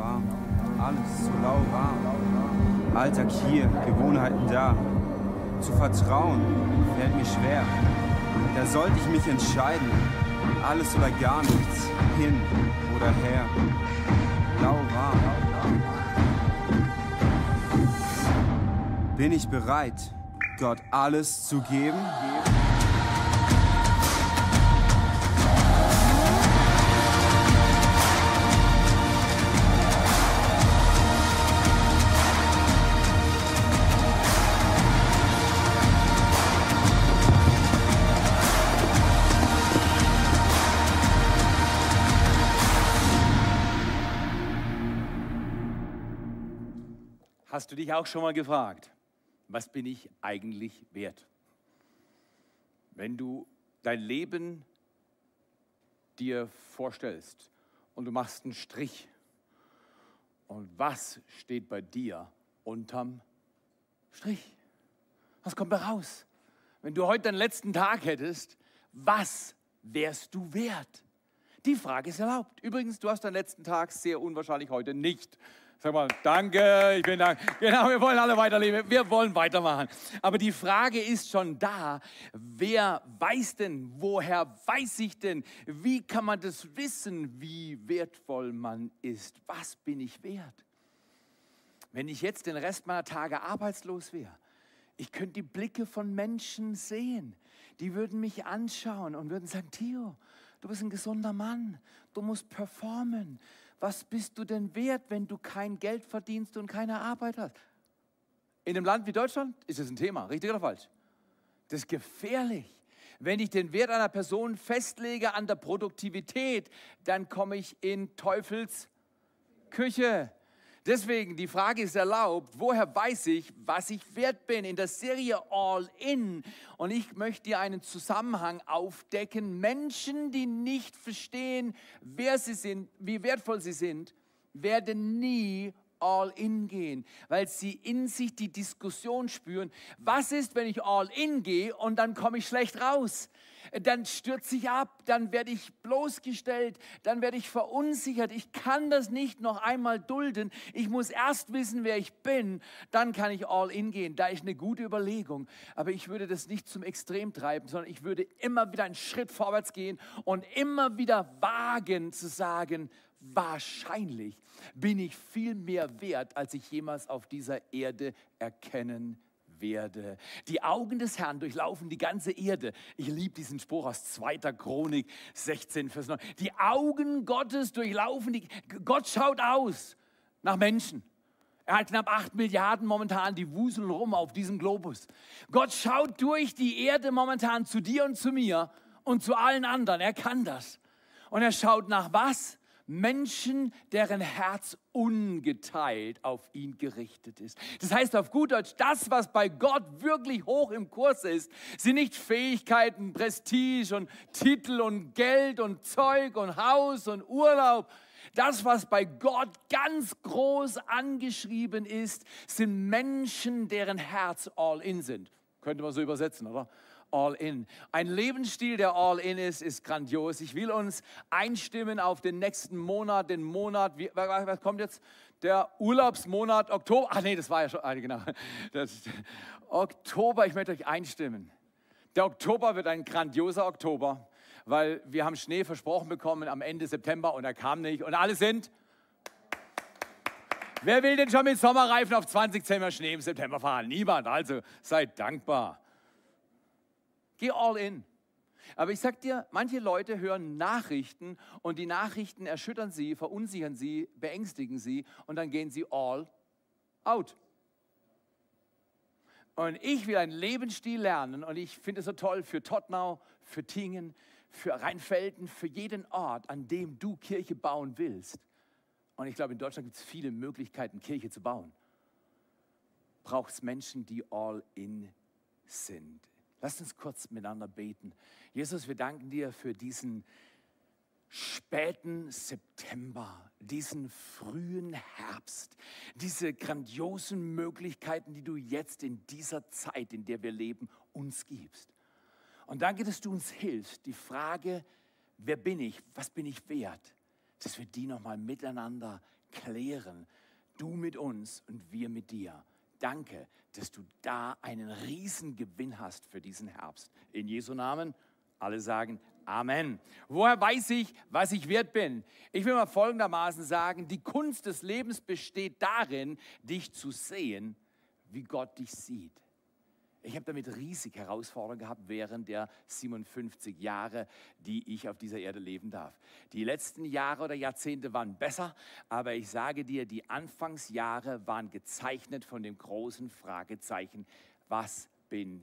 lauwarm, alles so lauwarm. Alltag hier, Gewohnheiten da. Zu vertrauen fällt mir schwer. Da sollte ich mich entscheiden. Alles oder gar nichts, hin oder her. Lauwarm. Bin ich bereit, Gott alles zu geben? Hast du dich auch schon mal gefragt, was bin ich eigentlich wert? Wenn du dein Leben dir vorstellst und du machst einen Strich und was steht bei dir unterm Strich? Was kommt da raus? Wenn du heute deinen letzten Tag hättest, was wärst du wert? Die Frage ist erlaubt. Übrigens, du hast deinen letzten Tag sehr unwahrscheinlich heute nicht. Sag mal, danke, ich bin da. Genau, wir wollen alle weiterleben, wir wollen weitermachen. Aber die Frage ist schon da, wer weiß denn, woher weiß ich denn, wie kann man das wissen, wie wertvoll man ist? Was bin ich wert? Wenn ich jetzt den Rest meiner Tage arbeitslos wäre, ich könnte die Blicke von Menschen sehen, die würden mich anschauen und würden sagen, Theo, du bist ein gesunder Mann, du musst performen, was bist du denn wert, wenn du kein Geld verdienst und keine Arbeit hast? In einem Land wie Deutschland ist das ein Thema, richtig oder falsch? Das ist gefährlich. Wenn ich den Wert einer Person festlege an der Produktivität, dann komme ich in Teufels Küche. Deswegen, die Frage ist erlaubt, woher weiß ich, was ich wert bin? In der Serie All In. Und ich möchte dir einen Zusammenhang aufdecken. Menschen, die nicht verstehen, wer sie sind, wie wertvoll sie sind, werden nie all in gehen, weil sie in sich die Diskussion spüren, was ist, wenn ich all in gehe und dann komme ich schlecht raus? Dann stürze ich ab, dann werde ich bloßgestellt, dann werde ich verunsichert. Ich kann das nicht noch einmal dulden. Ich muss erst wissen, wer ich bin, dann kann ich all in gehen. Da ist eine gute Überlegung. Aber ich würde das nicht zum Extrem treiben, sondern ich würde immer wieder einen Schritt vorwärts gehen und immer wieder wagen zu sagen, wahrscheinlich bin ich viel mehr wert, als ich jemals auf dieser Erde erkennen werde. Die Augen des Herrn durchlaufen die ganze Erde. Ich liebe diesen Spruch aus 2. Chronik 16, Vers 9. Die Augen Gottes durchlaufen die, Gott schaut aus nach Menschen. Er hat knapp 8 Milliarden momentan, die wuseln rum auf diesem Globus. Gott schaut durch die Erde momentan zu dir und zu mir und zu allen anderen. Er kann das. Und er schaut nach was? Menschen, deren Herz ungeteilt auf ihn gerichtet ist. Das heißt auf gut Deutsch, das, was bei Gott wirklich hoch im Kurs ist, sind nicht Fähigkeiten, Prestige und Titel und Geld und Zeug und Haus und Urlaub. Das, was bei Gott ganz groß angeschrieben ist, sind Menschen, deren Herz all in sind. Könnte man so übersetzen, oder? All in. Ein Lebensstil, der all in ist, ist grandios. Ich will uns einstimmen auf den nächsten Monat, den Monat, wie, was kommt jetzt? Der Urlaubsmonat Oktober. Ach nee, das war ja schon, ah, genau. Das, Oktober, ich möchte euch einstimmen. Der Oktober wird ein grandioser Oktober, weil wir haben Schnee versprochen bekommen am Ende September und er kam nicht und alle sind Wer will denn schon mit Sommerreifen auf 20 Zimmer Schnee im September fahren? Niemand. Also seid dankbar. Geh all in. Aber ich sag dir, manche Leute hören Nachrichten und die Nachrichten erschüttern sie, verunsichern sie, beängstigen sie und dann gehen sie all out. Und ich will einen Lebensstil lernen und ich finde es so toll für Tottenau, für Tingen, für Rheinfelden, für jeden Ort, an dem du Kirche bauen willst. Und ich glaube, in Deutschland gibt es viele Möglichkeiten, Kirche zu bauen. Braucht es Menschen, die all in sind. Lasst uns kurz miteinander beten. Jesus, wir danken dir für diesen späten September, diesen frühen Herbst, diese grandiosen Möglichkeiten, die du jetzt in dieser Zeit, in der wir leben, uns gibst. Und danke, dass du uns hilfst, die Frage, wer bin ich, was bin ich wert, dass wir die nochmal miteinander klären. Du mit uns und wir mit dir. Danke, dass du da einen Riesengewinn hast für diesen Herbst. In Jesu Namen, alle sagen Amen. Woher weiß ich, was ich wert bin? Ich will mal folgendermaßen sagen, die Kunst des Lebens besteht darin, dich zu sehen, wie Gott dich sieht. Ich habe damit riesig Herausforderungen gehabt während der 57 Jahre, die ich auf dieser Erde leben darf. Die letzten Jahre oder Jahrzehnte waren besser, aber ich sage dir, die Anfangsjahre waren gezeichnet von dem großen Fragezeichen, was bin